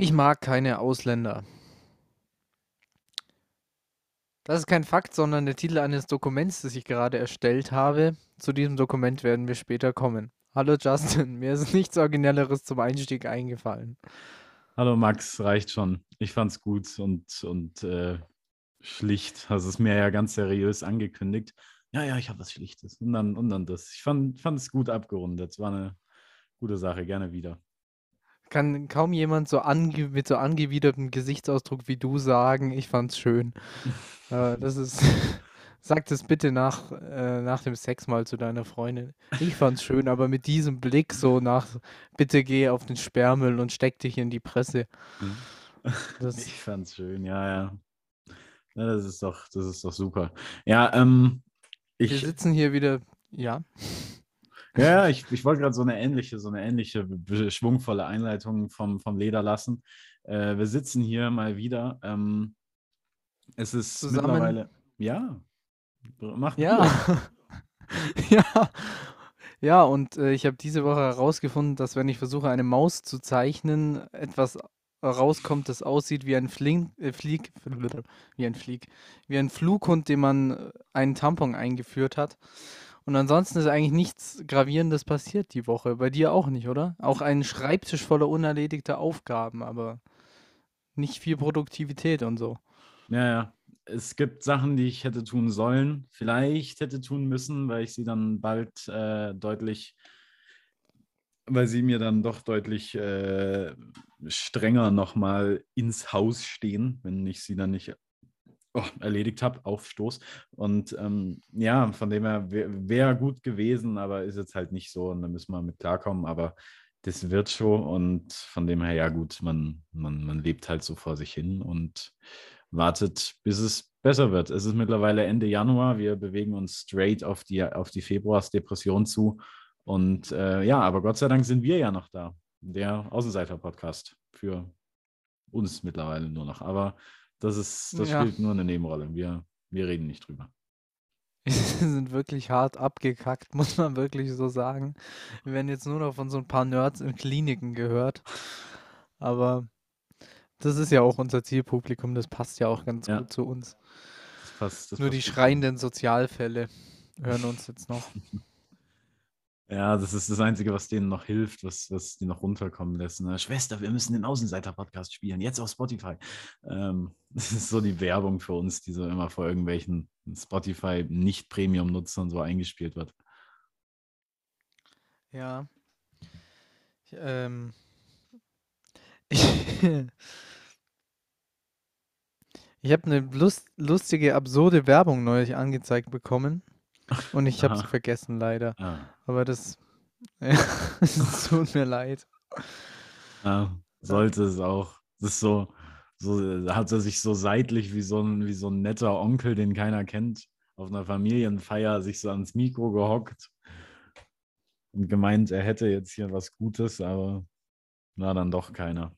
Ich mag keine Ausländer. Das ist kein Fakt, sondern der Titel eines Dokuments, das ich gerade erstellt habe. Zu diesem Dokument werden wir später kommen. Hallo Justin, mir ist nichts Originelleres zum Einstieg eingefallen. Hallo Max, reicht schon. Ich fand's gut und, und äh, schlicht. Hast es mir ja ganz seriös angekündigt. Ja, ja, ich habe was Schlichtes. Und dann, und dann das. Ich fand, es gut abgerundet. War eine gute Sache. Gerne wieder. Kann kaum jemand so ange mit so angewidertem Gesichtsausdruck wie du sagen, ich fand's schön. äh, das ist. Sag das bitte nach, äh, nach dem Sex mal zu deiner Freundin. Ich fand's schön, aber mit diesem Blick so nach, bitte geh auf den Sperrmüll und steck dich in die Presse. Das ich fand's schön, ja, ja. ja. das ist doch, das ist doch super. Ja, ähm, ich. Wir sitzen hier wieder, ja. Ja, ich, ich wollte gerade so eine ähnliche, so eine ähnliche schwungvolle Einleitung vom, vom Leder lassen. Äh, wir sitzen hier mal wieder. Ähm, es ist Zusammen. mittlerweile. Ja. Macht ja. ja. Ja, und äh, ich habe diese Woche herausgefunden, dass wenn ich versuche, eine Maus zu zeichnen, etwas rauskommt, das aussieht wie ein Flink, äh, Flieg, wie ein Flieg, wie ein Flughund, dem man äh, einen Tampon eingeführt hat. Und ansonsten ist eigentlich nichts Gravierendes passiert die Woche. Bei dir auch nicht, oder? Auch ein Schreibtisch voller unerledigter Aufgaben, aber nicht viel Produktivität und so. Ja, ja. Es gibt Sachen, die ich hätte tun sollen, vielleicht hätte tun müssen, weil ich sie dann bald äh, deutlich, weil sie mir dann doch deutlich äh, strenger nochmal ins Haus stehen, wenn ich sie dann nicht oh, erledigt habe, Aufstoß. Und ähm, ja, von dem her wäre wär gut gewesen, aber ist jetzt halt nicht so und da müssen wir mit klarkommen. Aber das wird schon und von dem her, ja gut, man, man, man lebt halt so vor sich hin und wartet, bis es besser wird. Es ist mittlerweile Ende Januar, wir bewegen uns straight auf die, auf die Februarsdepression zu. Und äh, ja, aber Gott sei Dank sind wir ja noch da. Der Außenseiter-Podcast für uns mittlerweile nur noch. Aber das ist, das ja. spielt nur eine Nebenrolle. Wir, wir reden nicht drüber. Wir sind wirklich hart abgekackt, muss man wirklich so sagen. Wir werden jetzt nur noch von so ein paar Nerds in Kliniken gehört. Aber das ist ja auch unser Zielpublikum, das passt ja auch ganz ja. gut zu uns. Das passt, das nur die schreienden Sozialfälle hören uns jetzt noch. Ja, das ist das Einzige, was denen noch hilft, was, was die noch runterkommen lässt. Ne? Schwester, wir müssen den Außenseiter-Podcast spielen, jetzt auf Spotify. Ähm, das ist so die Werbung für uns, die so immer vor irgendwelchen Spotify-Nicht-Premium-Nutzern so eingespielt wird. Ja. Ich, ähm, ich, habe eine Lust, lustige, absurde Werbung neulich angezeigt bekommen. Und ich habe sie vergessen, leider. Ah. Aber das, ja, es tut mir leid. Ja, sollte es auch. Das ist so, so hat er sich so seitlich wie so, ein, wie so ein netter Onkel, den keiner kennt, auf einer Familienfeier sich so ans Mikro gehockt und gemeint, er hätte jetzt hier was Gutes, aber war dann doch keiner.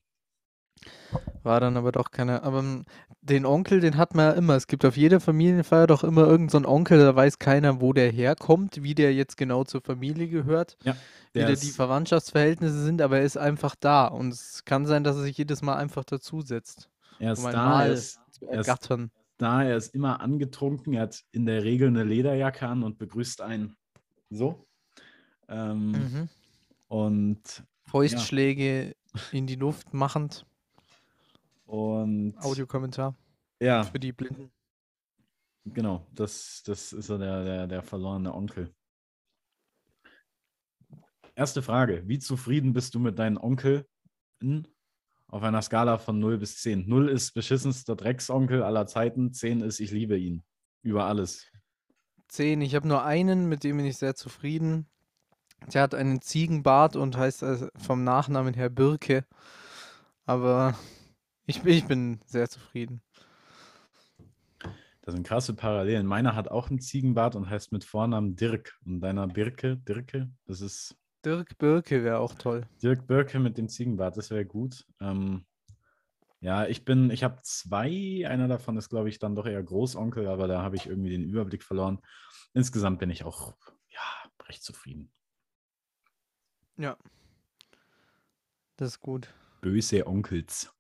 War dann aber doch keiner. Aber hm, den Onkel, den hat man ja immer. Es gibt auf jeder Familienfeier doch immer irgendeinen so Onkel, da weiß keiner, wo der herkommt, wie der jetzt genau zur Familie gehört, ja, wie da die Verwandtschaftsverhältnisse sind, aber er ist einfach da. Und es kann sein, dass er sich jedes Mal einfach dazusetzt. Er ist um da, er ist, er ist da, er ist immer angetrunken, er hat in der Regel eine Lederjacke an und begrüßt einen so. Ähm, mhm. Und Fäustschläge ja. in die Luft machend. Und Audiokommentar. Ja. Für die Blinden. Genau, das, das ist so der, der, der verlorene Onkel. Erste Frage: Wie zufrieden bist du mit deinem Onkel auf einer Skala von 0 bis 10? 0 ist beschissenster Drecksonkel aller Zeiten, 10 ist ich liebe ihn. Über alles. 10. Ich habe nur einen, mit dem bin ich sehr zufrieden. Der hat einen Ziegenbart und heißt also vom Nachnamen her Birke. Aber ich, ich bin sehr zufrieden. Das sind krasse Parallelen. Meiner hat auch einen Ziegenbart und heißt mit Vornamen Dirk. Und deiner Birke, Dirke, das ist. Dirk Birke wäre auch toll. Dirk Birke mit dem Ziegenbart, das wäre gut. Ähm, ja, ich bin, ich habe zwei. Einer davon ist, glaube ich, dann doch eher Großonkel, aber da habe ich irgendwie den Überblick verloren. Insgesamt bin ich auch, ja, recht zufrieden. Ja. Das ist gut. Böse Onkels.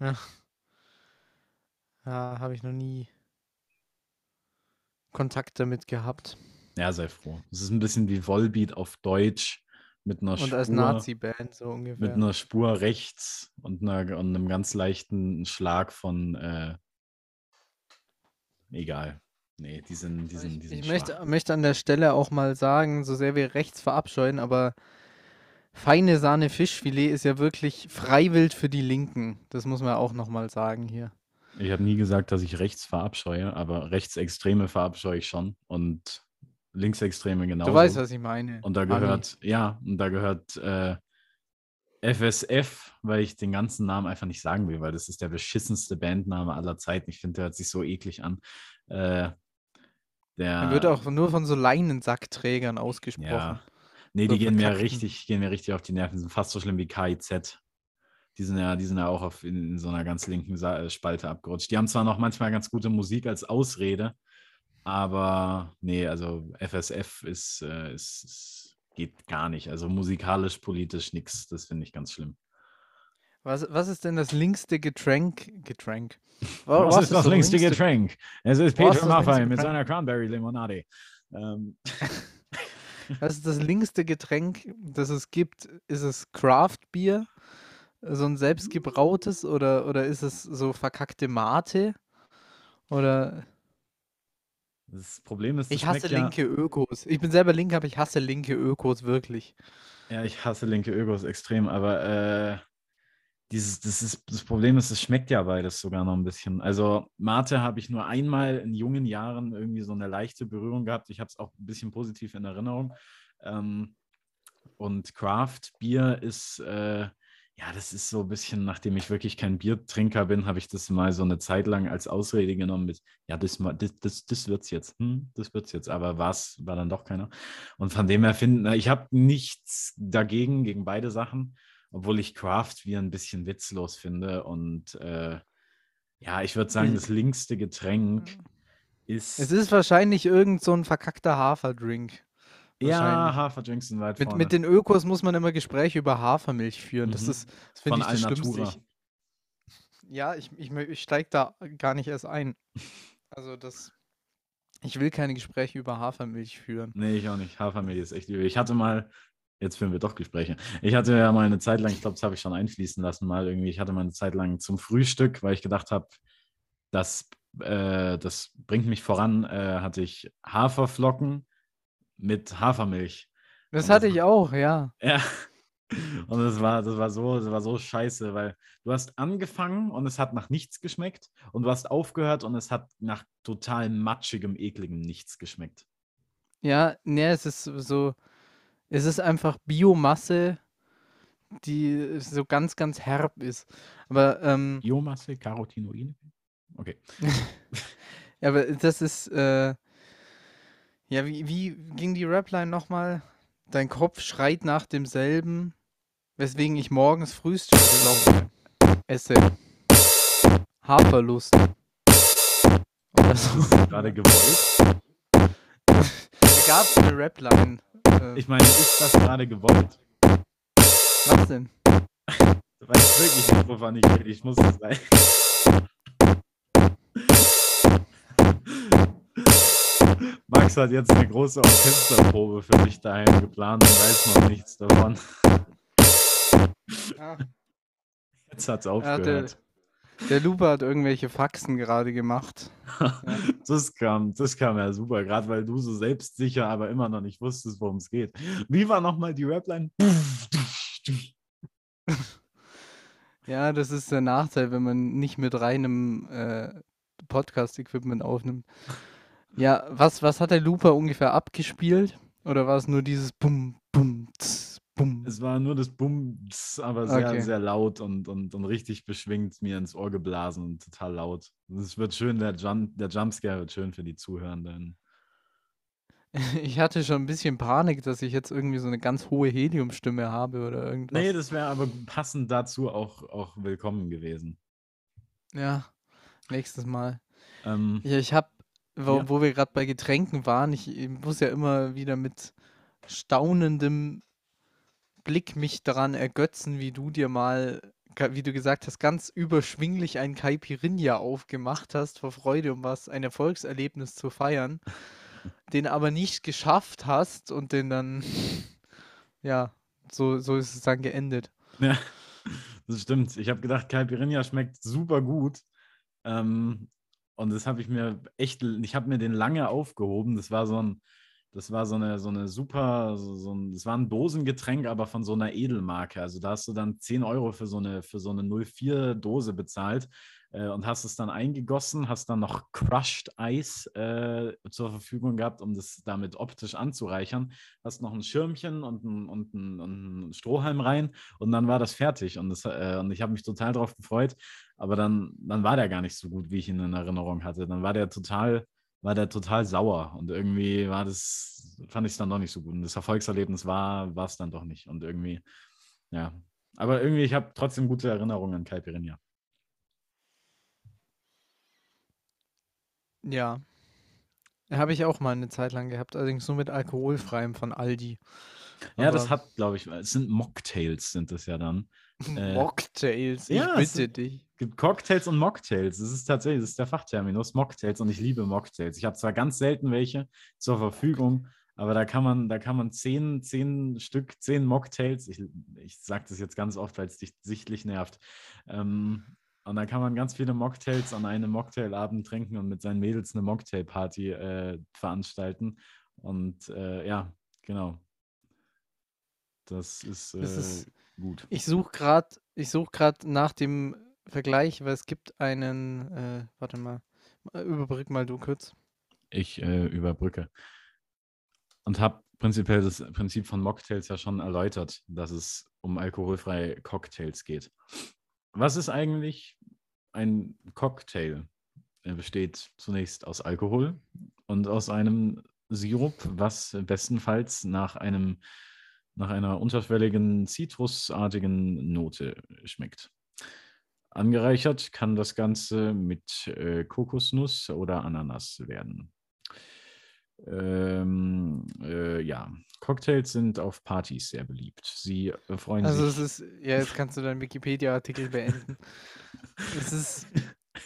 Ja. Ja, habe ich noch nie Kontakt damit gehabt. Ja, sei froh. Es ist ein bisschen wie Volbeat auf Deutsch mit einer Und Spur, als Nazi-Band so mit ungefähr. einer Spur rechts und, einer, und einem ganz leichten Schlag von äh, egal. Nee, die sind, die sind, die Ich, ich möchte, möchte an der Stelle auch mal sagen, so sehr wir rechts verabscheuen, aber feine Sahne Fischfilet ist ja wirklich freiwillig für die Linken. Das muss man auch nochmal sagen hier. Ich habe nie gesagt, dass ich rechts verabscheue, aber Rechtsextreme verabscheue ich schon und Linksextreme genauso. Du weißt, was ich meine. Und da Ami. gehört, ja, und da gehört äh, FSF, weil ich den ganzen Namen einfach nicht sagen will, weil das ist der beschissenste Bandname aller Zeiten. Ich finde, der hört sich so eklig an. Äh, der Er wird auch nur von so Leinensackträgern ausgesprochen. Ja. Nee, die gehen mir richtig, gehen mir richtig auf die Nerven. Die sind fast so schlimm wie KIZ. Die sind ja, die sind ja auch auf, in, in so einer ganz linken Sa äh, Spalte abgerutscht. Die haben zwar noch manchmal ganz gute Musik als Ausrede, aber nee, also FSF ist, äh, ist, ist geht gar nicht. Also musikalisch, politisch nichts. Das finde ich ganz schlimm. Was, was ist denn das linkste Getränk? Getränk. Was, Was ist das längste linkste- Getränk? Es ist Peter das längste mit seiner Cranberry-Limonade. Ähm, Was ist das linkste Getränk, das es gibt? Ist es Craft-Bier? So ein selbstgebrautes? Oder, oder ist es so verkackte Mate? Oder das Problem ist, das ich hasse schmeckt ja, linke Ökos. Ich bin selber Linke, aber ich hasse linke Ökos wirklich. Ja, ich hasse linke Ökos extrem, aber äh, dieses, das, ist, das Problem ist, es schmeckt ja beides sogar noch ein bisschen. Also Mate habe ich nur einmal in jungen Jahren irgendwie so eine leichte Berührung gehabt. Ich habe es auch ein bisschen positiv in Erinnerung. Ähm, und Craft Bier ist, äh, ja, das ist so ein bisschen, nachdem ich wirklich kein Biertrinker bin, habe ich das mal so eine Zeit lang als Ausrede genommen mit, ja, das, das, das, das wird's jetzt, hm, das wird's jetzt, aber was war dann doch keiner. Und von dem her finden, ich habe nichts dagegen, gegen beide Sachen, obwohl ich Craft Bier ein bisschen witzlos finde. Und äh, ja, ich würde sagen, Ich- das linkste Getränk ist. Es ist wahrscheinlich irgend so ein verkackter Haferdrink. ja. Haferdrinks sind weit Mit, vorne. mit den Ökos muss man immer Gespräche über Hafermilch führen. Das Mhm. ist, das finde ich das. Ich, ja, ich, ich, ich steige da gar nicht erst ein. Also das, ich will keine Gespräche über Hafermilch führen. Nee, ich auch nicht. Hafermilch ist echt übel. Ich hatte mal, jetzt führen wir doch Gespräche. Ich hatte ja mal eine Zeit lang, ich glaube, das habe ich schon einfließen lassen, mal irgendwie, ich hatte mal eine Zeit lang zum Frühstück, weil ich gedacht habe, das, äh, das bringt mich voran, äh, hatte ich Haferflocken mit Hafermilch. Das hatte das- ich auch, ja. Ja. Und das war, das war so, das war so scheiße, weil du hast angefangen und es hat nach nichts geschmeckt und du hast aufgehört und es hat nach total matschigem, ekligem nichts geschmeckt. Ja, ne, es ist so, es ist einfach Biomasse, die so ganz, ganz herb ist. Aber, ähm, Biomasse, Carotinoide. Okay. ja, aber das ist, äh, ja, wie, wie ging die Rapline nochmal? Dein Kopf schreit nach demselben, weswegen ich morgens Frühstück esse. Haferlust. Oder so. Gerade gewollt. Da gab es eine Rapline. Äh, Ich meine, ist das gerade gewollt? was denn? Du weißt wirklich nicht, wovon ich rede. Ich muss es sagen. Max hat jetzt eine große Orchesterprobe für dich daheim geplant und weiß noch nichts davon. Ah, Jetzt hat es ja, der, aufgehört. Der Lupe hat irgendwelche Faxen gerade gemacht. Das kam, das kam ja super, gerade weil du so selbstsicher, aber immer noch nicht wusstest, worum es geht. Wie war nochmal die Rapline? Ja, das ist der Nachteil, wenn man nicht mit reinem äh, Podcast-Equipment aufnimmt. Ja, was, was hat der Looper ungefähr abgespielt? Oder war es nur dieses Bum, Bum, tss, Bum? Es war nur das Bums, aber sehr, Okay. sehr laut und, und, und richtig beschwingt mir ins Ohr geblasen und total laut. Es wird schön, der, Jump, der Jumpscare wird schön für die Zuhörenden. Ich hatte schon ein bisschen Panik, dass ich jetzt irgendwie so eine ganz hohe Heliumstimme habe oder irgendwas. Nee, das wäre aber passend dazu auch, auch willkommen gewesen. Ja, nächstes Mal. Ähm, Ja, ich habe, wo, Ja. wo wir gerade bei Getränken waren, ich, ich muss ja immer wieder mit staunendem Blick mich daran ergötzen, wie du dir mal, wie du gesagt hast, ganz überschwinglich ein Caipirinha aufgemacht hast vor Freude, um was, ein Erfolgserlebnis zu feiern, den aber nicht geschafft hast und den dann, ja, so, so ist es dann geendet. Ja, das stimmt. Ich habe gedacht, Caipirinha schmeckt super gut. Ähm, und das habe ich mir echt, ich habe mir den lange aufgehoben. Das war so ein, das war so eine, so eine super, so, so ein, das war ein Dosengetränk, aber von so einer Edelmarke. Also da hast du dann 10 Euro für so eine, für so eine 04-Dose bezahlt äh, und hast es dann eingegossen, hast dann noch Crushed Eis äh, zur Verfügung gehabt, um das damit optisch anzureichern. Hast noch ein Schirmchen und ein, und ein, und ein Strohhalm rein und dann war das fertig. Und, das, äh, und ich habe mich total darauf gefreut. Aber dann, dann war der gar nicht so gut, wie ich ihn in Erinnerung hatte. Dann war der total war der total sauer und irgendwie war das, fand ich es dann doch nicht so gut. Und das Erfolgserlebnis war es dann doch nicht. Und irgendwie, ja. Aber irgendwie, ich habe trotzdem gute Erinnerungen an Caipirinha. Ja. Habe ich auch mal eine Zeit lang gehabt, allerdings nur mit alkoholfreiem von Aldi. Ja, das hat, glaube ich, es sind Mocktails, sind das ja dann. Äh, Mocktails, ich ja, bitte dich. Es gibt Cocktails und Mocktails. Das ist tatsächlich, das ist der Fachterminus, Mocktails und ich liebe Mocktails. Ich habe zwar ganz selten welche zur Verfügung, aber da kann man, da kann man zehn, zehn Stück, zehn Mocktails, ich, ich sage das jetzt ganz oft, weil es dich sichtlich nervt. Ähm, und da kann man ganz viele Mocktails an einem Mocktailabend trinken und mit seinen Mädels eine Mocktailparty äh, veranstalten. Und äh, ja, genau. Das ist, äh, das ist gut. Ich suche gerade such nach dem Vergleich, weil es gibt einen, äh, warte mal, überbrück mal du kurz. Ich äh, überbrücke. Und habe prinzipiell das Prinzip von Mocktails ja schon erläutert, dass es um alkoholfreie Cocktails geht. Was ist eigentlich ein Cocktail? Er besteht zunächst aus Alkohol und aus einem Sirup, was bestenfalls nach einem nach einer unterschwelligen zitrusartigen Note schmeckt. Angereichert kann das Ganze mit äh, Kokosnuss oder Ananas werden. Ähm, äh, ja, Cocktails sind auf Partys sehr beliebt. Sie äh, freuen also sich. Also es ist, ja, jetzt kannst du deinen Wikipedia-Artikel beenden. es ist,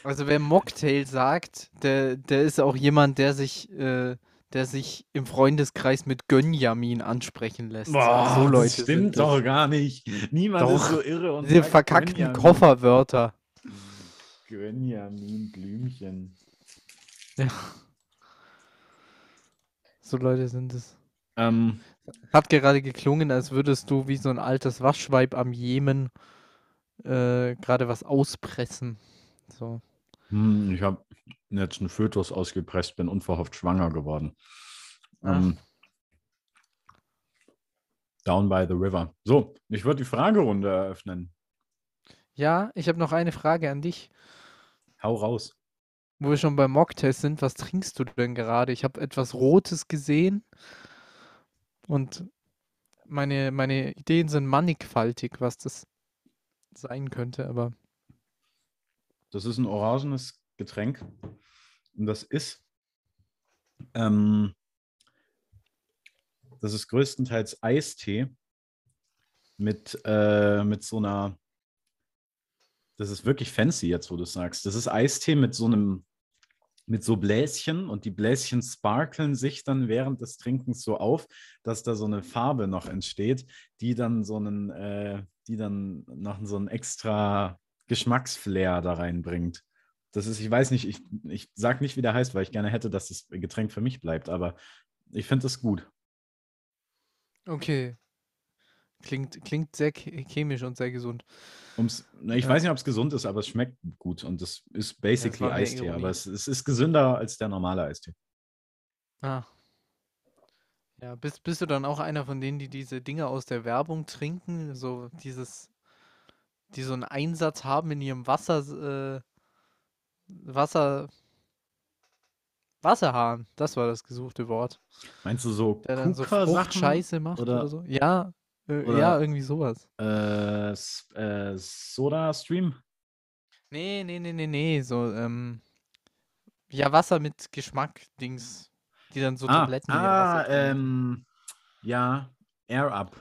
also wer Mocktail sagt, der, der ist auch jemand, der sich äh, der sich im Freundeskreis mit Gönjamin ansprechen lässt. Boah, so Leute das stimmt doch gar nicht. Niemand doch, ist so irre und diese verkackten Gönjamin. Kofferwörter. Gönjamin, Blümchen. Ja. So Leute sind es. Ähm, Hat gerade geklungen, als würdest du wie so ein altes Waschweib am Jemen äh, gerade was auspressen. So. Hm, ich habe jetzt einen Fötus ausgepresst, bin unverhofft schwanger geworden. Ähm, down by the river. So, ich würde die Fragerunde eröffnen. Ja, ich habe noch eine Frage an dich. Hau raus. Wo wir schon beim Mocktest sind, was trinkst du denn gerade? Ich habe etwas Rotes gesehen und meine, meine Ideen sind mannigfaltig, was das sein könnte, aber. Das ist ein orangenes Getränk. Und das ist, ähm, das ist größtenteils Eistee mit, äh, mit so einer, das ist wirklich fancy jetzt, wo du sagst. Das ist Eistee mit so einem, mit so Bläschen und die Bläschen sparkeln sich dann während des Trinkens so auf, dass da so eine Farbe noch entsteht, die dann so einen, äh, die dann noch so einen extra Geschmacksflair da reinbringt. Das ist, ich weiß nicht, ich, ich sage nicht, wie der heißt, weil ich gerne hätte, dass das Getränk für mich bleibt, aber ich finde es gut. Okay. Klingt, klingt sehr chemisch und sehr gesund. Um's, na, ich ja. weiß nicht, ob es gesund ist, aber es schmeckt gut und es ist basically ja, Eistee, aber es, es, ist gesünder als der normale Eistee. Ah. Ja, bist, bist du dann auch einer von denen, die diese Dinge aus der Werbung trinken? So dieses, die so einen Einsatz haben in ihrem Wasser, äh, Wasser. Wasserhahn, das war das gesuchte Wort. Meinst du so Der dann so Fruchtscheiße macht oder, oder so? Ja, äh, oder, ja, irgendwie sowas. Äh, äh, Soda Stream? Nee, nee, nee, nee, nee, so, ähm, ja, Wasser mit Geschmack, Dings, die dann so ah, Tabletten Ah, ähm, ja, Air Up.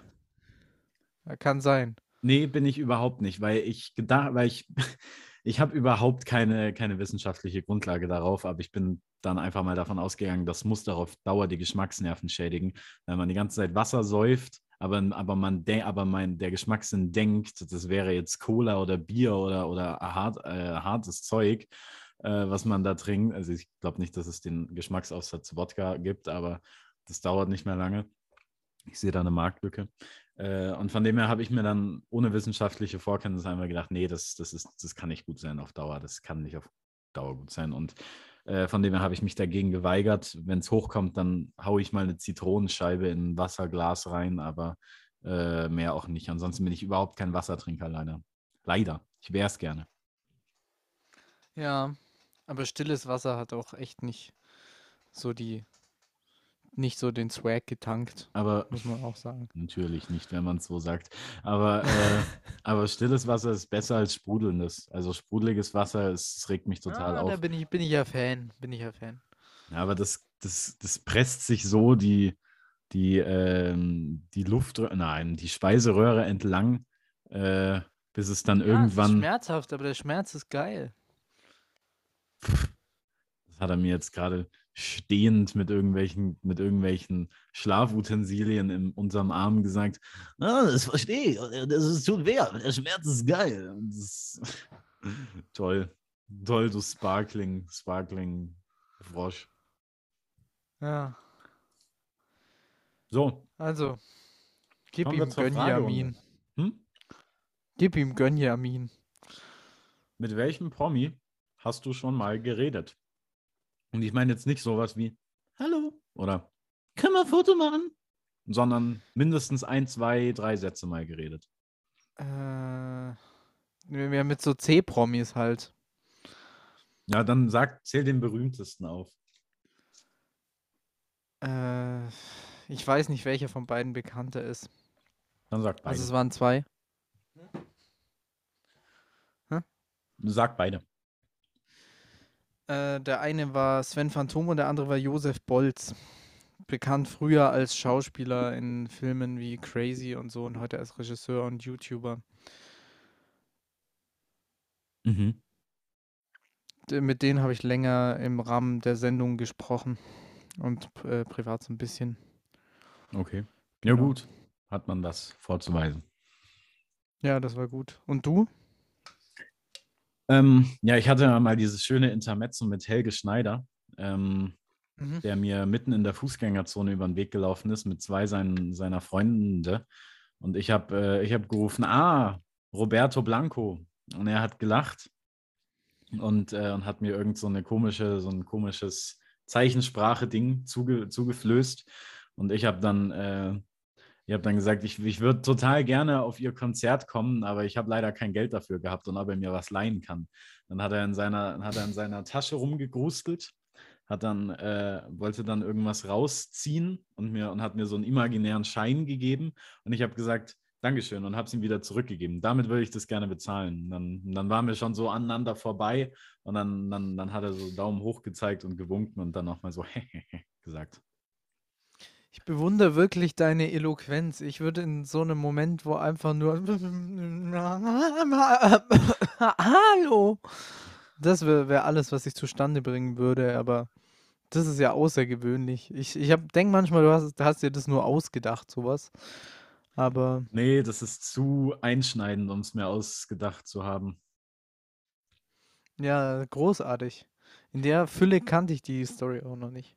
Kann sein. Nee, bin ich überhaupt nicht, weil ich gedacht, weil ich, ich habe überhaupt keine, keine wissenschaftliche Grundlage darauf, aber ich bin dann einfach mal davon ausgegangen, das muss darauf Dauer die Geschmacksnerven schädigen, weil man die ganze Zeit Wasser säuft, aber, aber man aber mein, der Geschmackssinn denkt, das wäre jetzt Cola oder Bier oder, oder hart, äh, hartes Zeug, äh, was man da trinkt. Also ich glaube nicht, dass es den Geschmacksaussatz Wodka gibt, aber das dauert nicht mehr lange. Ich sehe da eine Marktlücke. Äh, und von dem her habe ich mir dann ohne wissenschaftliche Vorkenntnisse einmal gedacht, nee, das, das, ist, das kann nicht gut sein auf Dauer. Das kann nicht auf Dauer gut sein. Und äh, von dem her habe ich mich dagegen geweigert. Wenn es hochkommt, dann haue ich mal eine Zitronenscheibe in ein Wasserglas rein, aber äh, mehr auch nicht. Ansonsten bin ich überhaupt kein Wassertrinker, leider. Leider. Ich wäre es gerne. Ja, aber stilles Wasser hat auch echt nicht so die nicht so den Swag getankt, Aber muss man auch sagen. natürlich nicht, wenn man es so sagt. Aber, äh, aber stilles Wasser ist besser als sprudelndes. Also sprudeliges Wasser, es, regt mich total Ah, auf. da bin ich, bin ich ja Fan. Bin ich ja Fan. Ja, aber das, das, das presst sich so die, die, ähm, die Luftröhre, nein, die Speiseröhre entlang, äh, bis es dann Ja, es ist irgendwann. schmerzhaft, aber der Schmerz ist geil. Das hat er mir jetzt gerade stehend mit irgendwelchen, mit irgendwelchen Schlafutensilien in unserem Arm gesagt. Ah, das verstehe ich. Das ist, tut weh, der Schmerz ist geil. Ist toll. Toll, du Sparkling, Sparkling Frosch. Ja, So, also, gib ihm Gönjamin. Hm? Gib ihm Gönjamin. mit welchem Promi hast du schon mal geredet? Und ich meine jetzt nicht sowas wie Hallo oder Können wir ein Foto machen? Sondern mindestens ein, zwei, drei Sätze mal geredet. Äh, wir haben mit so C-Promis halt. Ja, dann sag, zähl den berühmtesten auf. Äh, ich weiß nicht, welcher von beiden bekannter ist. Dann sag beide. Also es waren zwei. sag beide. Äh, der eine war Sven Phantom und der andere war Josef Bolz. Bekannt früher als Schauspieler in Filmen wie Crazy und so und heute als Regisseur und YouTuber. Mhm. Mit denen habe ich länger im Rahmen der Sendung gesprochen und äh, privat so ein bisschen. Okay. Ja, Genau. gut. Hat man das vorzuweisen. Ja, das war gut. Und du? Ähm, ja, ich hatte mal dieses schöne Intermezzo mit Helge Schneider, ähm, Mhm. der mir mitten in der Fußgängerzone über den Weg gelaufen ist mit zwei seinen, seiner Freunde. Und ich habe äh, ich hab gerufen, ah, Roberto Blanco. Und er hat gelacht und, äh, und hat mir irgend so eine komische, so ein komisches Zeichensprache-Ding zuge, zugeflößt. Und ich habe dann, äh, ich habe dann gesagt, ich, ich würde total gerne auf ihr Konzert kommen, aber ich habe leider kein Geld dafür gehabt und ob er mir was leihen kann. Dann hat er in seiner, hat er in seiner Tasche rumgegrustelt, hat dann, äh, wollte dann irgendwas rausziehen und, mir, und hat mir so einen imaginären Schein gegeben. Und ich habe gesagt, Dankeschön und habe es ihm wieder zurückgegeben. Damit würde ich das gerne bezahlen. Dann, dann waren wir schon so aneinander vorbei und dann, dann, dann hat er so Daumen hoch gezeigt und gewunken und dann nochmal so gesagt. Ich bewundere wirklich deine Eloquenz. Ich würde in so einem Moment, wo einfach nur Hallo. Das wäre wär alles, was ich zustande bringen würde, aber das ist ja außergewöhnlich. Ich, ich denke manchmal, du hast, hast dir das nur ausgedacht, sowas. Aber Nee, das ist zu einschneidend, um es mir ausgedacht zu haben. ja, großartig. In der Fülle kannte ich die Story auch noch nicht.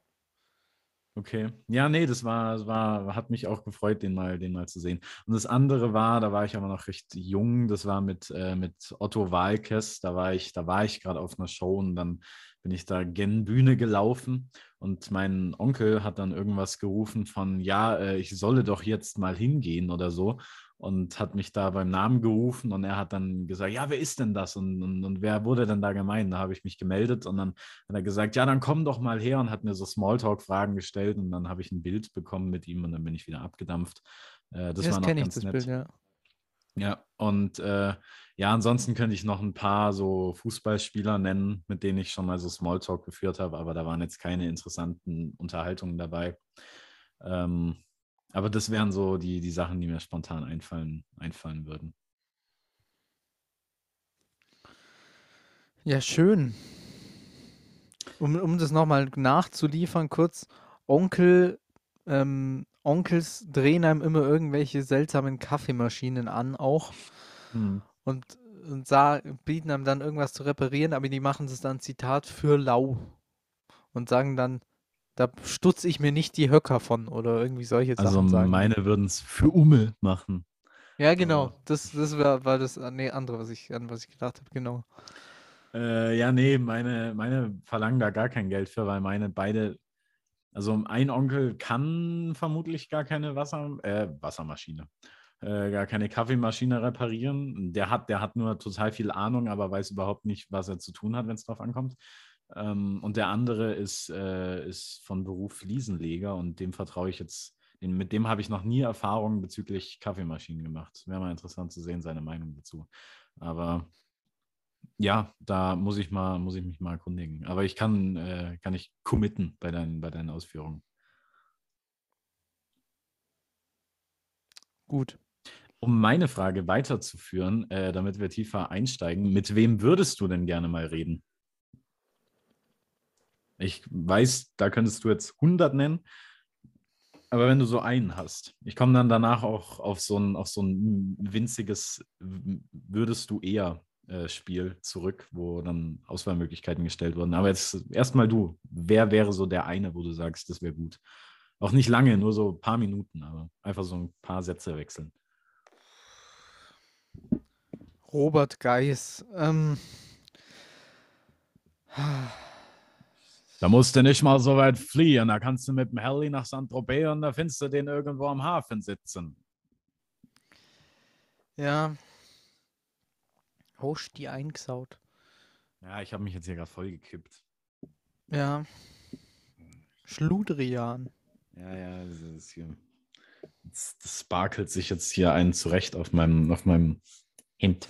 Okay. Ja, nee, das war, war, hat mich auch gefreut, den mal, den mal zu sehen. Und das andere war, da war ich aber noch recht jung, das war mit, äh, mit Otto Walkes, da war ich, da war ich gerade auf einer Show und dann bin ich da gen Bühne gelaufen und mein Onkel hat dann irgendwas gerufen von, ja, äh, ich solle doch jetzt mal hingehen oder so und hat mich da beim Namen gerufen und er hat dann gesagt, ja, wer ist denn das und, und, und wer wurde denn da gemeint? Da habe ich mich gemeldet und dann hat er gesagt, ja, dann komm doch mal her und hat mir so Smalltalk-Fragen gestellt und dann habe ich ein Bild bekommen mit ihm und dann bin ich wieder abgedampft. Äh, das Das war noch kenne ich, ganz das nett. Bild, ja. Ja, und äh, ja, ansonsten könnte ich noch ein paar so Fußballspieler nennen, mit denen ich schon mal so Smalltalk geführt habe, aber da waren jetzt keine interessanten Unterhaltungen dabei. Ähm, Aber das wären so die, die Sachen, die mir spontan einfallen, einfallen würden. Ja, schön. Um, um das nochmal nachzuliefern, kurz, Onkel, ähm, Onkels drehen einem immer irgendwelche seltsamen Kaffeemaschinen an, auch. Hm. Und, und sah, bieten einem dann irgendwas zu reparieren, aber die machen es dann Zitat für lau. Und sagen dann, da stutze ich mir nicht die Höcker von oder irgendwie solche Also Sachen sagen. meine würden es für Umme machen. Ja, genau. Das, das war, war das nee, andere, was ich, an was ich gedacht habe, genau. Äh, ja, nee, meine, meine verlangen da gar kein Geld für, weil meine beide, also ein Onkel kann vermutlich gar keine Wasser, äh, Wassermaschine, äh, gar keine Kaffeemaschine reparieren. Der hat, der hat nur total viel Ahnung, aber weiß überhaupt nicht, was er zu tun hat, wenn es drauf ankommt. Ähm, und der andere ist, äh, ist von Beruf Fliesenleger und dem vertraue ich jetzt, den, mit dem habe ich noch nie Erfahrungen bezüglich Kaffeemaschinen gemacht. Wäre mal interessant zu sehen, seine Meinung dazu. Aber ja, da muss ich mal, muss ich mich mal erkundigen. Aber ich kann, äh, kann ich committen bei deinen, bei deinen Ausführungen. Gut. Um meine Frage weiterzuführen, äh, damit wir tiefer einsteigen, mit wem würdest du denn gerne mal reden? Ich weiß, da könntest du jetzt 100 nennen, aber wenn du so einen hast, ich komme dann danach auch auf so ein, auf so ein winziges Würdest du eher äh, Spiel zurück, wo dann Auswahlmöglichkeiten gestellt wurden. Aber jetzt erstmal du. Wer wäre so der eine, wo du sagst, das wäre gut? Auch nicht lange, nur so ein paar Minuten, aber einfach so ein paar Sätze wechseln. Robert Geis. Ähm, Da musst du nicht mal so weit fliehen. Da kannst du mit dem Heli nach Saint-Tropez und da findest du den irgendwo am Hafen sitzen. ja. Hosch die eingesaut. Ja, ich habe mich jetzt hier gerade voll gekippt. Ja. Schludrian. Ja, ja, das ist hier. Das, das sparkelt sich jetzt hier ein zurecht auf meinem, auf meinem Hemd.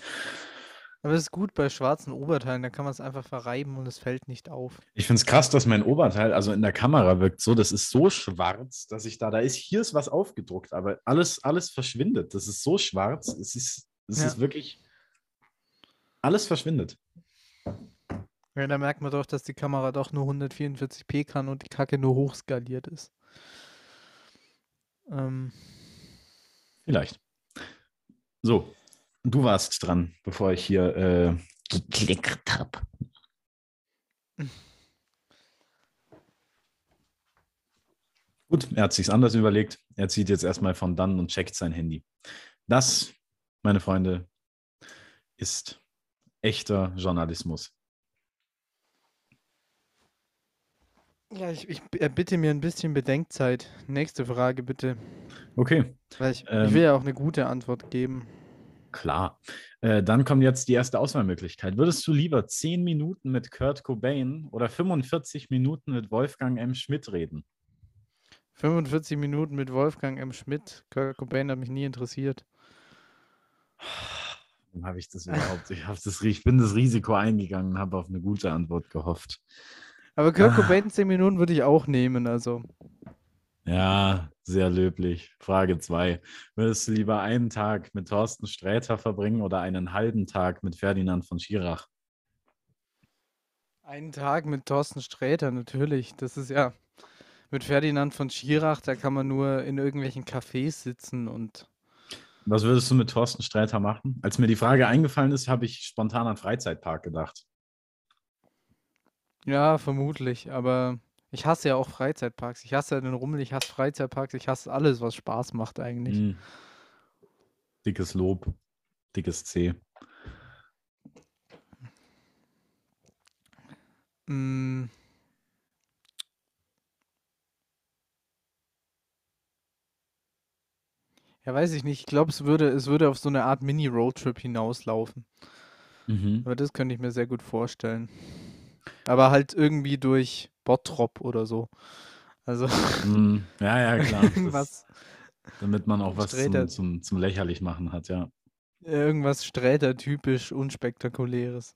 Aber es ist gut bei schwarzen Oberteilen, da kann man es einfach verreiben und es fällt nicht auf. Ich finde es krass, dass mein Oberteil, also in der Kamera wirkt so, das ist so schwarz, dass ich da, da ist, hier ist was aufgedruckt, aber alles, alles verschwindet. Das ist so schwarz, es ist, es Ja. ist wirklich, alles verschwindet. Ja, da merkt man doch, dass die Kamera doch nur 144p kann und die Kacke nur hochskaliert ist. Ähm, Vielleicht. So, du warst dran, bevor ich hier äh, geklickt habe. Gut, er hat sich's anders überlegt. Er zieht jetzt erstmal von dann und checkt sein Handy. Das, meine Freunde, ist echter Journalismus. ja, ich, ich bitte mir ein bisschen Bedenkzeit. Nächste Frage bitte. Okay, Weil ich, ich Ähm, will ja auch eine gute Antwort geben. Klar. Äh, dann kommt jetzt die erste Auswahlmöglichkeit. Würdest du lieber 10 Minuten mit Kurt Cobain oder 45 Minuten mit Wolfgang M. Schmidt reden? 45 Minuten mit Wolfgang M. Schmidt. Kurt Cobain hat mich nie interessiert. Warum habe ich das überhaupt? Ich, das, ich bin das Risiko eingegangen und habe auf eine gute Antwort gehofft. Aber Kurt Ah. Cobain 10 Minuten würde ich auch nehmen, also. Ja, sehr löblich. Frage 2. Würdest du lieber einen Tag mit Thorsten Sträter verbringen oder einen halben Tag mit Ferdinand von Schirach? Einen Tag mit Thorsten Sträter, natürlich. Das ist ja mit Ferdinand von Schirach, da kann man nur in irgendwelchen Cafés sitzen und Was würdest du mit Thorsten Sträter machen? Als mir die Frage eingefallen ist, habe ich spontan an Freizeitpark gedacht. ja, vermutlich, aber ich hasse ja auch Freizeitparks. Ich hasse ja den Rummel, ich hasse Freizeitparks, ich hasse alles, was Spaß macht eigentlich. Hm. Dickes Lob, dickes C. Mm. Ja, weiß ich nicht. Ich glaube, es würde, es würde auf so eine Art Mini-Roadtrip hinauslaufen. Mhm. Aber das könnte ich mir sehr gut vorstellen. Aber halt irgendwie durch Bottrop oder so. Also Hm. Ja, ja, klar. Das, irgendwas, damit man auch was Sträter. zum, zum, zum lächerlich machen hat, ja. irgendwas Sträter-typisch Unspektakuläres.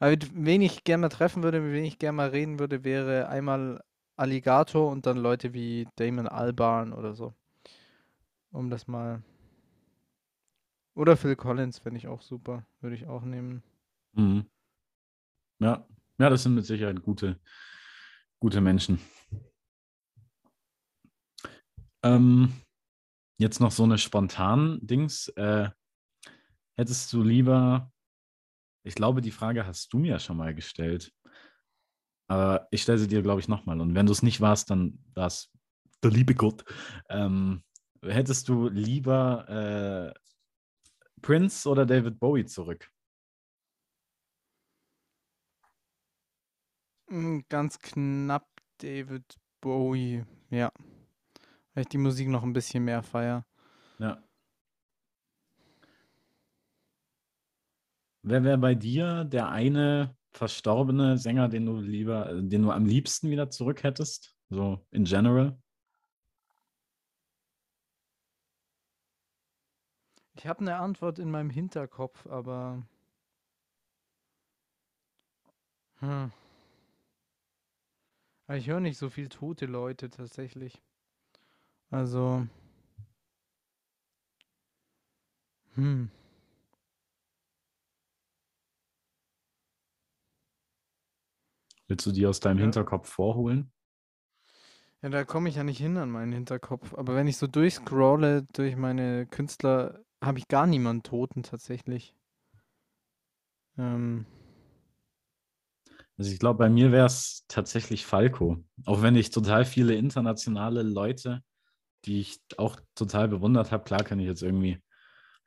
Aber mit wen ich gerne mal treffen würde, mit wem ich gerne mal reden würde, wäre einmal Alligator und dann Leute wie Damon Albarn oder so. Um das mal. Oder Phil Collins fände ich auch super. Würde ich auch nehmen. Mhm. Ja. ja, das sind mit Sicherheit gute, gute Menschen. Ähm, jetzt noch so eine spontan Dings. Äh, hättest du lieber, ich glaube, die Frage hast du mir schon mal gestellt. Aber ich stelle sie dir, glaube ich, nochmal. Und wenn du es nicht warst, dann war es der liebe Gott. Ähm, hättest du lieber äh, Prince oder David Bowie zurück? Ganz knapp David Bowie, ja. Weil ich die Musik noch ein bisschen mehr feier. Ja. Wer wäre bei dir der eine verstorbene Sänger, den du lieber, den du am liebsten wieder zurück hättest? So in general? Ich habe eine Antwort in meinem Hinterkopf, aber. Hm. Ich höre nicht so viel tote Leute tatsächlich. Also. Hm. Willst du die aus deinem Ja. Hinterkopf vorholen? Ja, da komme ich ja nicht hin an meinen Hinterkopf. Aber wenn ich so durchscrolle durch meine Künstler, habe ich gar niemanden Toten tatsächlich. Ähm, Also ich glaube, bei mir wäre es tatsächlich Falco. Auch wenn ich total viele internationale Leute, die ich auch total bewundert habe, klar kann ich jetzt irgendwie,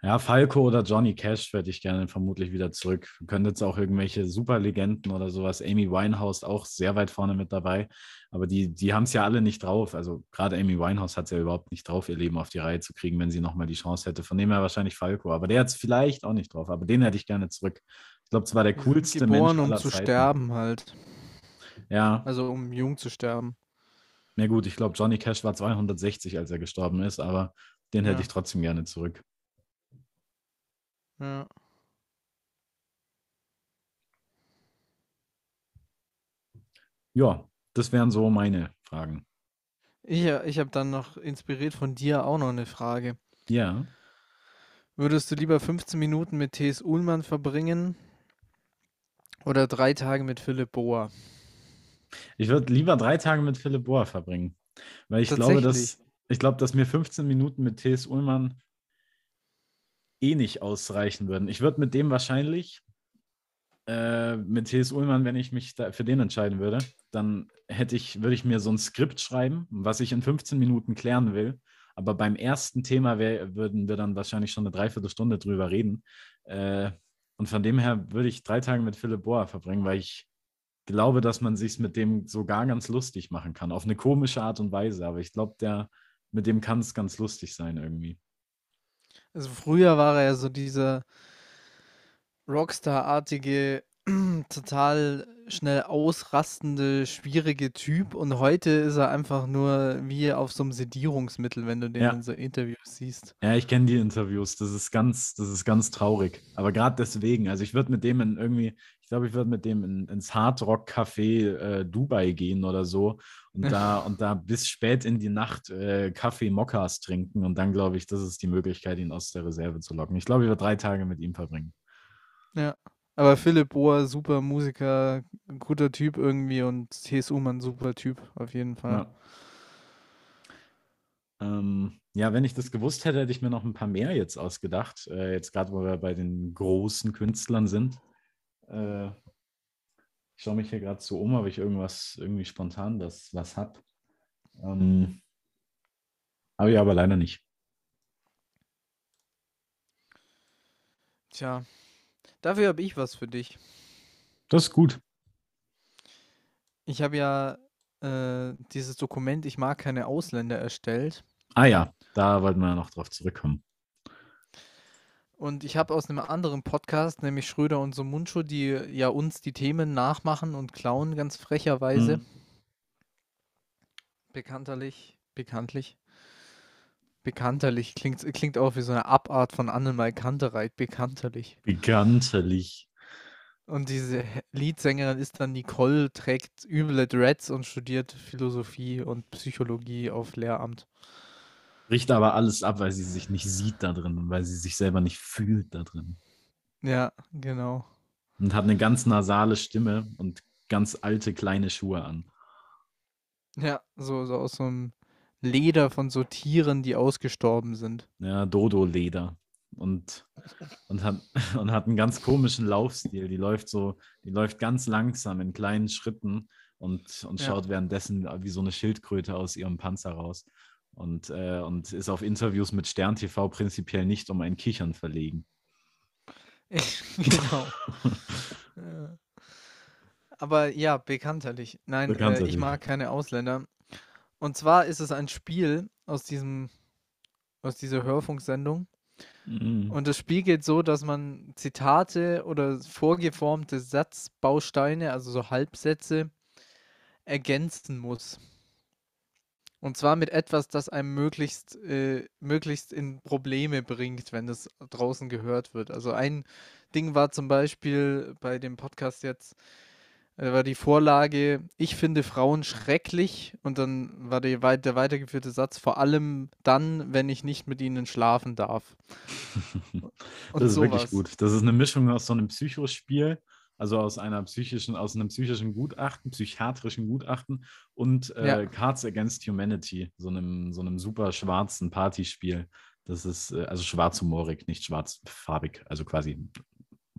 ja, Falco oder Johnny Cash hätte ich gerne vermutlich wieder zurück. Können jetzt auch irgendwelche Superlegenden oder sowas. Amy Winehouse auch sehr weit vorne mit dabei. Aber die, die haben es ja alle nicht drauf. Also gerade Amy Winehouse hat es ja überhaupt nicht drauf, ihr Leben auf die Reihe zu kriegen, wenn sie nochmal die Chance hätte. Von dem her wahrscheinlich Falco. Aber der hat es vielleicht auch nicht drauf. Aber den hätte ich gerne zurück. Ich glaube, zwar der die sind coolste geboren, Mensch um aller zu Zeiten. sterben halt. Ja, Also um jung zu sterben. na gut, ich glaube, Johnny Cash war 260, als er gestorben ist, aber den hätte Ja. ich trotzdem gerne zurück. Ja. Ja, das wären so meine Fragen. Ich, ich habe dann noch inspiriert von dir auch noch eine Frage. Ja. Würdest du lieber 15 Minuten mit T.S. Ullmann verbringen oder drei Tage mit Philipp Boa? Ich würde lieber drei Tage mit Philipp Bohr verbringen. Weil ich glaube, dass, ich glaube, dass mir 15 Minuten mit T.S. Ullmann eh nicht ausreichen würden. Ich würde mit dem wahrscheinlich, äh, mit T.S. Ullmann, wenn ich mich da für den entscheiden würde, dann hätte ich, würde ich mir so ein Skript schreiben, was ich in 15 Minuten klären will. Aber beim ersten Thema wär, würden wir dann wahrscheinlich schon eine Dreiviertelstunde drüber reden. Äh, und von dem her würde ich drei Tage mit Philipp Bohr verbringen, weil ich glaube, dass man sich mit dem sogar ganz lustig machen kann. Auf eine komische Art und Weise. Aber ich glaube, der, mit dem kann es ganz lustig sein irgendwie. Also früher war er ja so dieser Rockstar-artige, total schnell ausrastende, schwierige Typ und heute ist er einfach nur wie auf so einem Sedierungsmittel, wenn du den Ja. in so Interviews siehst. Ja, ich kenne die Interviews. Das ist ganz, das ist ganz traurig. Aber gerade deswegen, also ich würde mit dem in irgendwie, ich glaube, ich würde mit dem in, ins Hardrock-Café äh, Dubai gehen oder so und da und da bis spät in die Nacht äh, Kaffee Mokkas trinken und dann glaube ich, das ist die Möglichkeit, ihn aus der Reserve zu locken. Ich glaube, ich würde drei Tage mit ihm verbringen. Ja. Aber Philipp Bohr, super Musiker, guter Typ irgendwie und T.S. Ullmann, super Typ, auf jeden Fall. Ja. Ähm, ja, wenn ich das gewusst hätte, hätte ich mir noch ein paar mehr jetzt ausgedacht. Äh, jetzt gerade, wo wir bei den großen Künstlern sind. Äh, ich schaue mich hier gerade so um, ob ich irgendwas irgendwie spontan das was habe. Ähm, habe ich aber leider nicht. Tja, dafür habe ich was für dich. Das ist gut. Ich habe ja äh, dieses Dokument Ich mag keine Ausländer erstellt. Ah ja, da wollten wir ja noch drauf zurückkommen. Und ich habe aus einem anderen Podcast, nämlich Schröder und so Mundschuh, die ja uns die Themen nachmachen und klauen, ganz frecherweise. Mhm. Bekannterlich, bekanntlich. Bekannterlich klingt, klingt auch wie so eine Abart von Annemarie Kantereit, bekannterlich. Bekanntlich. Und diese Leadsängerin ist dann Nicole, trägt üble Dreads und studiert Philosophie und Psychologie auf Lehramt. Bricht aber alles ab, weil sie sich nicht sieht da drin und weil sie sich selber nicht fühlt da drin. Ja, genau. Und hat eine ganz nasale Stimme und ganz alte kleine Schuhe an. Ja, so, so aus so einem Leder von so Tieren, die ausgestorben sind. Ja, Dodo-Leder. Und, und, hat, und hat einen ganz komischen Laufstil. Die läuft so, die läuft ganz langsam in kleinen Schritten und, und Ja. schaut währenddessen wie so eine Schildkröte aus ihrem Panzer raus. Und, äh, und ist auf Interviews mit Stern TV prinzipiell nicht um ein Kichern verlegen. genau. Ja. Aber ja, bekannterlich. Nein, Äh, ich mag keine Ausländer. Und zwar ist es ein Spiel aus diesem, aus dieser Hörfunksendung. Mhm. Und das Spiel geht so, dass man Zitate oder vorgeformte Satzbausteine, also so Halbsätze, ergänzen muss. Und zwar mit etwas, das einem möglichst, äh, möglichst in Probleme bringt, wenn das draußen gehört wird. Also ein Ding war zum Beispiel bei dem Podcast jetzt, äh, war die Vorlage, ich finde Frauen schrecklich und dann war der, wei- der weitergeführte Satz, vor allem dann, wenn ich nicht mit ihnen schlafen darf. Das ist wirklich sowas. gut. Das ist eine Mischung aus so einem Psychospiel, also aus einer psychischen, aus einem psychischen Gutachten, psychiatrischen Gutachten und äh, Ja. Cards Against Humanity, so einem, so einem super schwarzen Partyspiel. Das ist äh, also schwarzhumorig, nicht schwarzfarbig, also quasi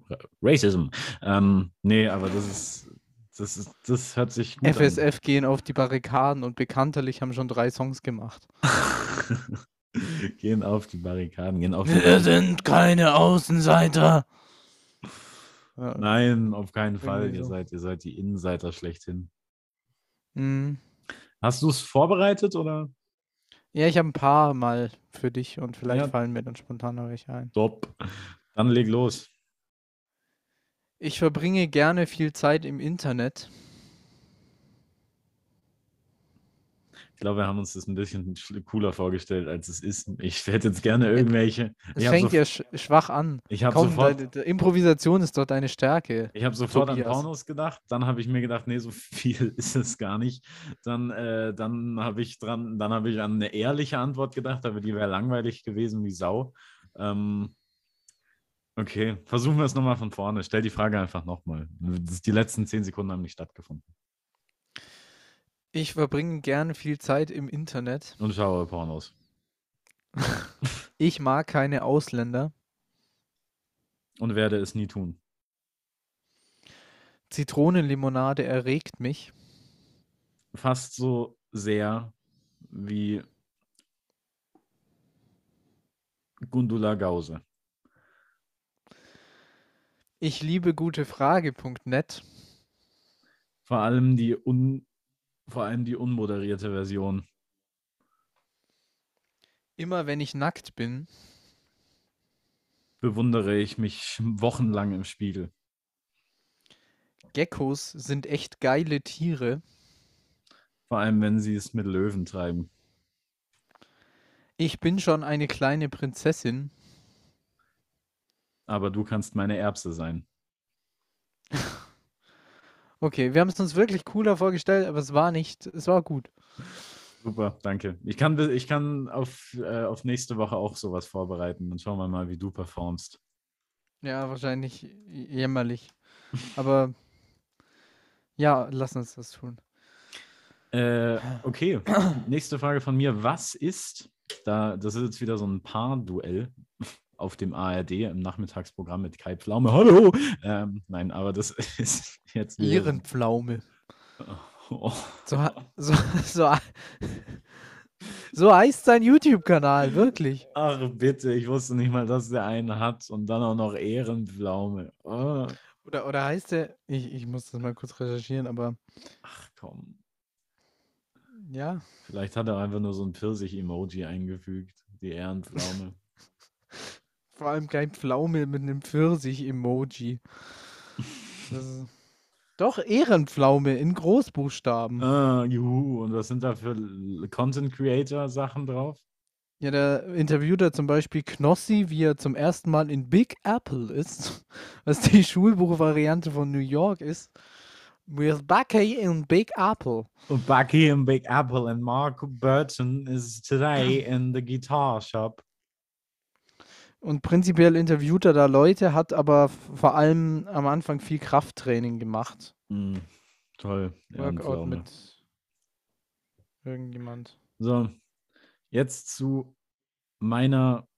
Ra- Racism. Ähm, nee, aber das ist, das ist, das hört sich gut FSF gehen auf die Barrikaden und bekannterlich haben schon drei Songs gemacht. an. gehen auf die Barrikaden, gehen auf die Wir sind keine Außenseiter. Ja. Nein, auf keinen Fall. Ihr so. seid, ihr seid die Innenseiter schlechthin. Mhm. Hast du es vorbereitet oder? Ja, ich habe ein paar mal für dich und vielleicht Ja. fallen mir dann spontan noch welche ein. Top. Dann leg los. Ich verbringe gerne viel Zeit im Internet. Ich glaube, wir haben uns das ein bisschen cooler vorgestellt, als es ist. Ich hätte jetzt gerne irgendwelche. Es fängt ja sch schwach an. Ich habe sofort, deine, de Improvisation ist doch deine Stärke. ich hab sofort an Tobias. Pornos gedacht. Dann habe ich mir gedacht, nee, so viel ist es gar nicht. Dann, äh, dann habe ich dran, dann habe ich an eine ehrliche Antwort gedacht, aber die wäre langweilig gewesen wie Sau. Ähm, okay, versuchen wir es nochmal von vorne. Stell die Frage einfach nochmal. Die letzten zehn Sekunden haben nicht stattgefunden. Ich verbringe gerne viel Zeit im Internet. Und schaue Pornos. Ich mag keine Ausländer. Und werde es nie tun. Zitronenlimonade erregt mich. Fast so sehr wie Gundula Gause. Ich liebe gutefrage.net. Vor allem die un, vor allem die unmoderierte Version. Immer wenn ich nackt bin. Bewundere ich mich wochenlang im Spiegel. Geckos sind echt geile Tiere. Vor allem, wenn sie es mit Löwen treiben. Ich bin schon eine kleine Prinzessin. Aber du kannst meine Erbse sein. Okay, wir haben es uns wirklich cooler vorgestellt, aber es war nicht, es war gut. Super, danke. Ich kann, ich kann auf, äh, auf nächste Woche auch sowas vorbereiten. Dann schauen wir mal, wie du performst. Ja, wahrscheinlich jämmerlich. Aber ja, lass uns das tun. Äh, okay, nächste Frage von mir. Was ist, da, das ist jetzt wieder so ein Paar-Duell auf dem ARD im Nachmittagsprogramm mit Kai Pflaume. Hallo! Ähm, nein, aber das ist jetzt. Ehrenpflaume. Oh. So, so, so, so heißt sein YouTube-Kanal, wirklich. Ach, bitte, ich wusste nicht mal, dass der einen hat und dann auch noch Ehrenpflaume. Oh. Oder, oder heißt der, ich, ich muss das mal kurz recherchieren, aber Ach komm. ja, Vielleicht hat er einfach nur so ein Pfirsich-Emoji eingefügt. Die Ehrenpflaume. Vor allem kein Pflaume mit einem Pfirsich-Emoji. Doch, Ehrenpflaume in Großbuchstaben. ah, juhu. Und was sind da für Content-Creator-Sachen drauf? Ja, da interviewt er zum Beispiel Knossi, wie er zum ersten Mal in Big Apple ist, was die Schulbuchvariante von New York ist. With Bucky and Big Apple. Bucky and Big Apple and Mark Burton is today in the guitar shop. Und prinzipiell interviewt er da Leute, hat aber vor allem am Anfang viel Krafttraining gemacht. Mm, toll. Workout mit irgendjemand. So, jetzt zu meiner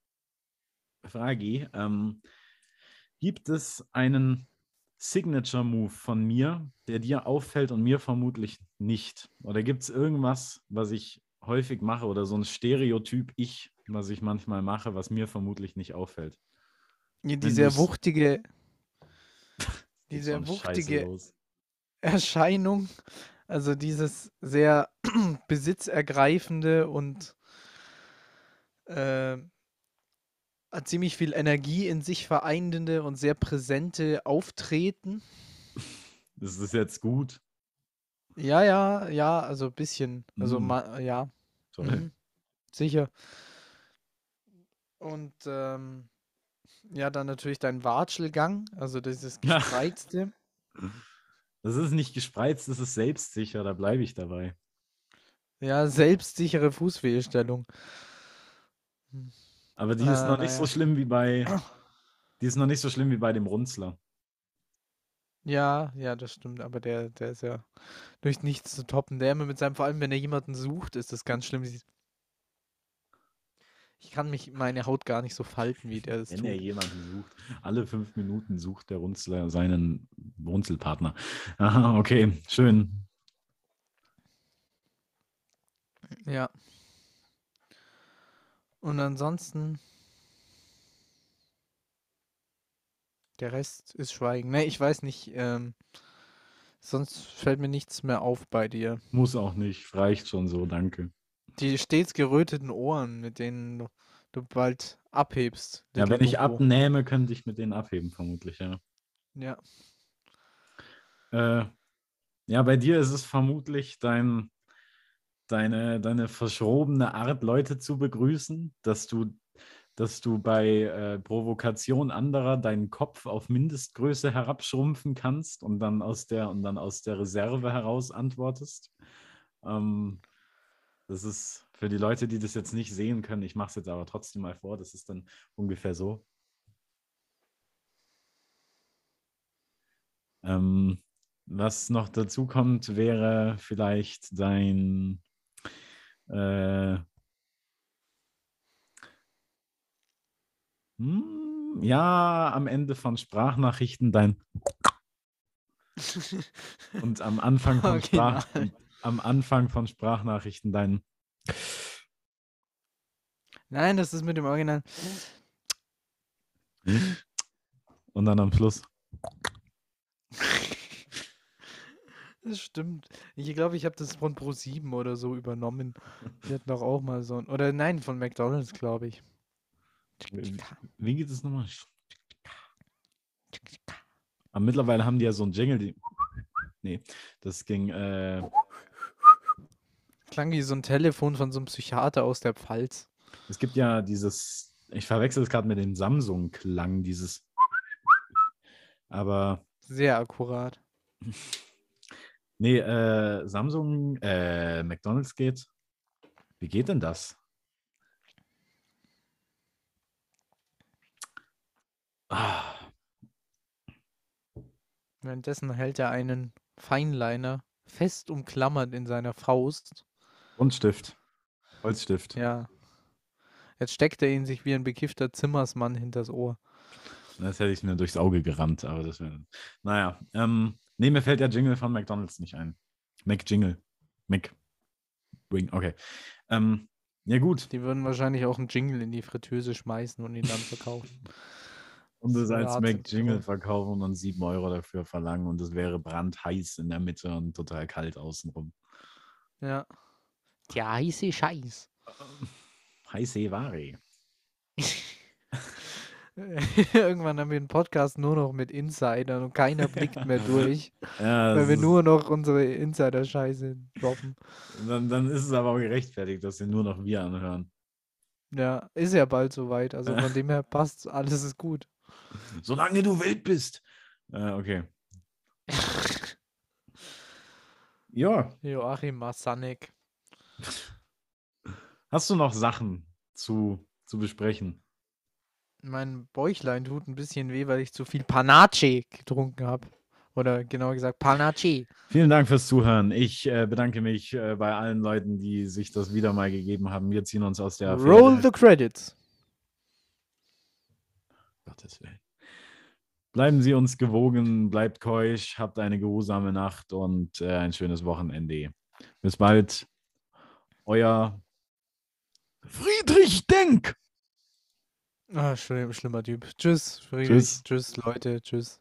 Frage. Ähm, gibt es einen Signature Move von mir, der dir auffällt und mir vermutlich nicht? Oder gibt es irgendwas, was ich häufig mache oder so ein Stereotyp ich, was ich manchmal mache, was mir vermutlich nicht auffällt? Ja, die Wenn sehr du's- wuchtige, die Geht sehr so eine Scheiße wuchtige. Erscheinung, also dieses sehr besitzergreifende und äh, ziemlich viel Energie in sich vereinende und sehr präsente Auftreten. Das ist jetzt gut. Ja, ja, ja, also ein bisschen. Also ma, ja, Toll. mhm, sicher. Und ähm, ja, dann natürlich dein Watschelgang, also dieses Ja. gespreizte. Das ist nicht gespreizt, das ist selbstsicher, da bleibe ich dabei. Ja, selbstsichere Fußfehlstellung. Aber die ist Äh, noch nicht so naja. schlimm wie bei. Die ist noch nicht so schlimm wie bei dem Runzler. Ja, ja, das stimmt, aber der, der ist ja durch nichts zu toppen. Der immer mit seinem, vor allem wenn er jemanden sucht, ist das ganz schlimm. Ich kann mich meine Haut gar nicht so falten, wie der das Wenn er tut. jemanden sucht. Alle fünf Minuten sucht der Runzler seinen Runzelpartner. Aha, okay, schön. Ja. Und ansonsten. Der Rest ist Schweigen. Ne, ich weiß nicht. Ähm, sonst fällt mir nichts mehr auf bei dir. Muss auch nicht. Reicht schon so, danke. Die stets geröteten Ohren, mit denen du, du bald abhebst. Ja, wenn ich abnehme, könnte ich mit denen abheben, vermutlich, ja. Ja. Äh, ja, bei dir ist es vermutlich dein, deine, deine verschrobene Art, Leute zu begrüßen, dass du, dass du bei äh, Provokation anderer deinen Kopf auf Mindestgröße herabschrumpfen kannst und dann aus der, und dann aus der Reserve heraus antwortest. Ähm, das ist für die Leute, die das jetzt nicht sehen können, ich mache es jetzt aber trotzdem mal vor, das ist dann ungefähr so. Ähm, was noch dazu kommt, wäre vielleicht dein äh, hm, ja, am Ende von Sprachnachrichten dein und am Anfang von Sprach, Original. Am Anfang von Sprachnachrichten dein Nein, das ist mit dem Original. und dann am Schluss. Das stimmt. Ich glaube, ich habe das von Pro7 oder so übernommen. Die hatten doch auch mal so ein. Oder nein, von McDonalds, glaube ich. Wie, geht es nochmal? Aber mittlerweile haben die ja so einen Jingle, die. Nee, das ging. Äh, Klang wie so ein Telefon von so einem Psychiater aus der Pfalz. es gibt ja dieses. Ich verwechsel es gerade mit dem Samsung-Klang, dieses. Aber. Sehr akkurat. Nee, äh, Samsung, äh, McDonalds geht. Wie geht denn das? Ah, Währenddessen hält er einen Feinliner fest umklammert in seiner Faust. Buntstift. Holzstift. Ja. Jetzt steckt er ihn sich wie ein bekiffter Zimmersmann hinters Ohr. Das hätte ich mir durchs Auge gerammt, aber das wäre. Naja, ähm, nee, mir fällt der Jingle von McDonalds nicht ein. McJingle. Mc. Wing, okay. Ähm, ja, gut. Die würden wahrscheinlich auch einen Jingle in die Fritteuse schmeißen und ihn dann verkaufen. Und es als McJingle Syndrom. verkaufen und dann 7 Euro dafür verlangen und es wäre brandheiß in der Mitte und total kalt außenrum. Ja. Der heiße Scheiß. Heiße Ware. Irgendwann haben wir einen Podcast nur noch mit Insidern und keiner blickt mehr durch, Ja, weil wir nur noch unsere Insider-Scheiße droppen. dann, dann ist es aber auch gerechtfertigt, dass wir nur noch wir anhören. Ja, ist ja bald soweit. Also von dem her passt alles ist gut. Solange du wild bist. Äh, okay. Ja. Joachim Masanek. Hast du noch Sachen zu, zu besprechen? Mein Bäuchlein tut ein bisschen weh, weil ich zu viel Panache getrunken habe. Oder genauer gesagt Panache. Vielen Dank fürs Zuhören. Ich äh, bedanke mich äh, bei allen Leuten, die sich das wieder mal gegeben haben. Wir ziehen uns aus der Roll the credits. Gottes Willen. Bleiben Sie uns gewogen, bleibt keusch, habt eine geruhsame Nacht und äh, ein schönes Wochenende. Bis bald. Euer Friedrich Denk. Ah, schlimm, schlimmer Typ. Tschüss, Friedrich. Tschüss. Tschüss, Leute. Tschüss.